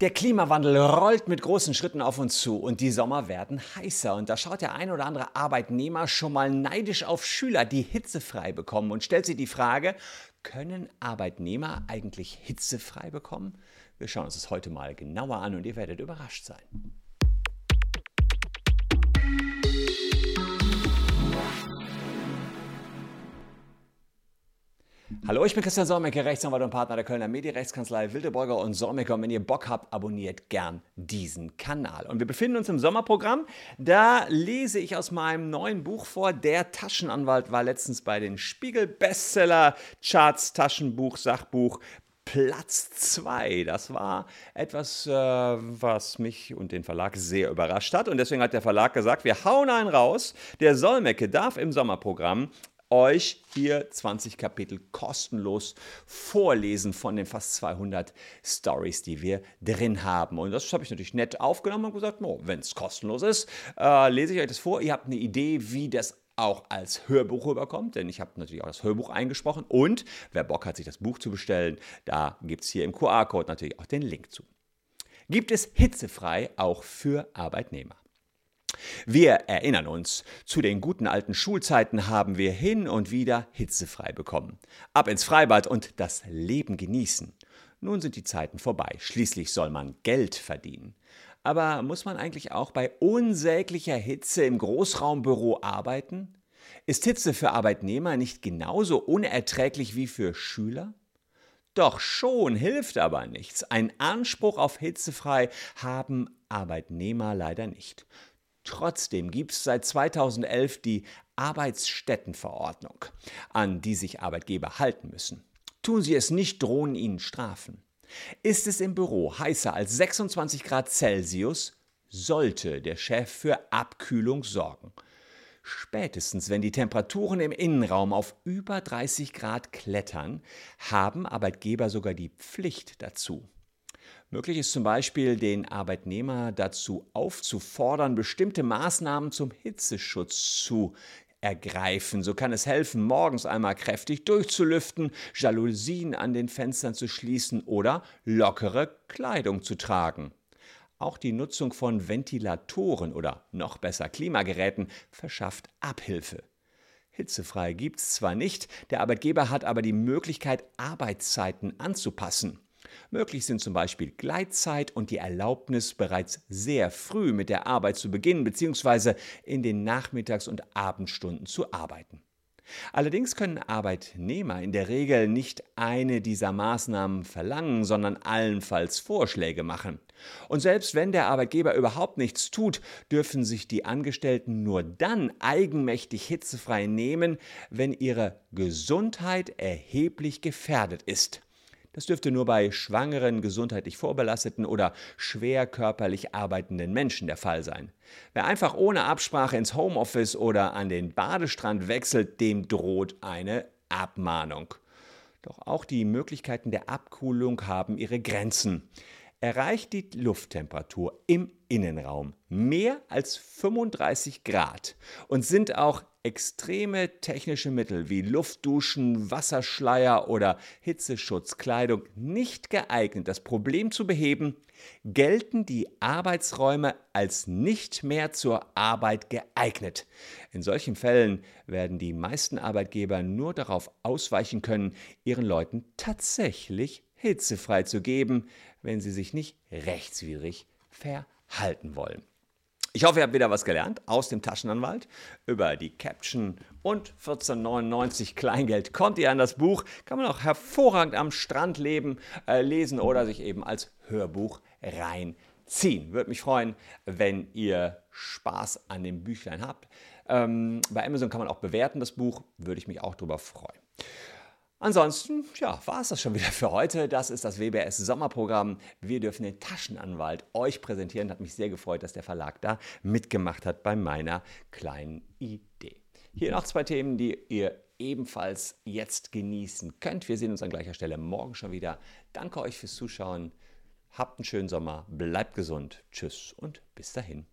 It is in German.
Der Klimawandel rollt mit großen Schritten auf uns zu und die Sommer werden heißer. Und da schaut der ein oder andere Arbeitnehmer schon mal neidisch auf Schüler, die hitzefrei bekommen und stellt sich die Frage, können Arbeitnehmer eigentlich hitzefrei bekommen? Wir schauen uns das heute mal genauer an und ihr werdet überrascht sein. Hallo, ich bin Christian Solmecke, Rechtsanwalt und Partner der Kölner Medienrechtskanzlei Wildeborger und Solmecke. Und wenn ihr Bock habt, abonniert gern diesen Kanal. Und wir befinden uns im Sommerprogramm. Da lese ich aus meinem neuen Buch vor. Der Taschenanwalt war letztens bei den Spiegel-Bestseller-Charts, Taschenbuch, Sachbuch Platz 2. Das war etwas, äh, was mich und den Verlag sehr überrascht hat. Und deswegen hat der Verlag gesagt, wir hauen einen raus. Der Solmecke darf im Sommerprogramm euch hier 20 Kapitel kostenlos vorlesen von den fast 200 Stories, die wir drin haben. Und das habe ich natürlich nett aufgenommen und gesagt, oh, wenn es kostenlos ist, äh, lese ich euch das vor. Ihr habt eine Idee, wie das auch als Hörbuch rüberkommt, denn ich habe natürlich auch das Hörbuch eingesprochen. Und wer Bock hat, sich das Buch zu bestellen, da gibt es hier im QR-Code natürlich auch den Link zu. Gibt es hitzefrei auch für Arbeitnehmer. Wir erinnern uns, zu den guten alten Schulzeiten haben wir hin und wieder hitzefrei bekommen. Ab ins Freibad und das Leben genießen. Nun sind die Zeiten vorbei, schließlich soll man Geld verdienen. Aber muss man eigentlich auch bei unsäglicher Hitze im Großraumbüro arbeiten? Ist Hitze für Arbeitnehmer nicht genauso unerträglich wie für Schüler? Doch schon hilft aber nichts. Ein Anspruch auf hitzefrei haben Arbeitnehmer leider nicht. Trotzdem gibt es seit 2011 die Arbeitsstättenverordnung, an die sich Arbeitgeber halten müssen. Tun sie es nicht, drohen ihnen Strafen. Ist es im Büro heißer als 26 Grad Celsius, sollte der Chef für Abkühlung sorgen. Spätestens, wenn die Temperaturen im Innenraum auf über 30 Grad klettern, haben Arbeitgeber sogar die Pflicht dazu. Möglich ist zum Beispiel, den Arbeitnehmer dazu aufzufordern, bestimmte Maßnahmen zum Hitzeschutz zu ergreifen. So kann es helfen, morgens einmal kräftig durchzulüften, Jalousien an den Fenstern zu schließen oder lockere Kleidung zu tragen. Auch die Nutzung von Ventilatoren oder noch besser Klimageräten verschafft Abhilfe. Hitzefrei gibt es zwar nicht, der Arbeitgeber hat aber die Möglichkeit, Arbeitszeiten anzupassen. Möglich sind zum Beispiel Gleitzeit und die Erlaubnis, bereits sehr früh mit der Arbeit zu beginnen bzw. in den Nachmittags- und Abendstunden zu arbeiten. Allerdings können Arbeitnehmer in der Regel nicht eine dieser Maßnahmen verlangen, sondern allenfalls Vorschläge machen. Und selbst wenn der Arbeitgeber überhaupt nichts tut, dürfen sich die Angestellten nur dann eigenmächtig hitzefrei nehmen, wenn ihre Gesundheit erheblich gefährdet ist. Das dürfte nur bei schwangeren, gesundheitlich vorbelasteten oder schwer körperlich arbeitenden Menschen der Fall sein. Wer einfach ohne Absprache ins Homeoffice oder an den Badestrand wechselt, dem droht eine Abmahnung. Doch auch die Möglichkeiten der Abkühlung haben ihre Grenzen. Erreicht die Lufttemperatur im Innenraum mehr als 35 Grad und sind auch extreme technische Mittel wie Luftduschen, Wasserschleier oder Hitzeschutzkleidung nicht geeignet, das Problem zu beheben, gelten die Arbeitsräume als nicht mehr zur Arbeit geeignet. In solchen Fällen werden die meisten Arbeitgeber nur darauf ausweichen können, ihren Leuten tatsächlich hitzefrei zu geben, wenn sie sich nicht rechtswidrig verhalten wollen. Ich hoffe, ihr habt wieder was gelernt aus dem Taschenanwalt. Über die Caption und 14,99 Kleingeld kommt ihr an das Buch. Kann man auch hervorragend am Strand leben, äh, lesen oder sich eben als Hörbuch reinziehen. Würde mich freuen, wenn ihr Spaß an dem Büchlein habt. Ähm, bei Amazon kann man auch bewerten, das Buch. Würde ich mich auch darüber freuen. Ansonsten, ja, war es das schon wieder für heute. Das ist das WBS Sommerprogramm. Wir dürfen den Taschenanwalt euch präsentieren. Hat mich sehr gefreut, dass der Verlag da mitgemacht hat bei meiner kleinen Idee. Hier noch zwei Themen, die ihr ebenfalls jetzt genießen könnt. Wir sehen uns an gleicher Stelle morgen schon wieder. Danke euch fürs Zuschauen. Habt einen schönen Sommer. Bleibt gesund. Tschüss und bis dahin.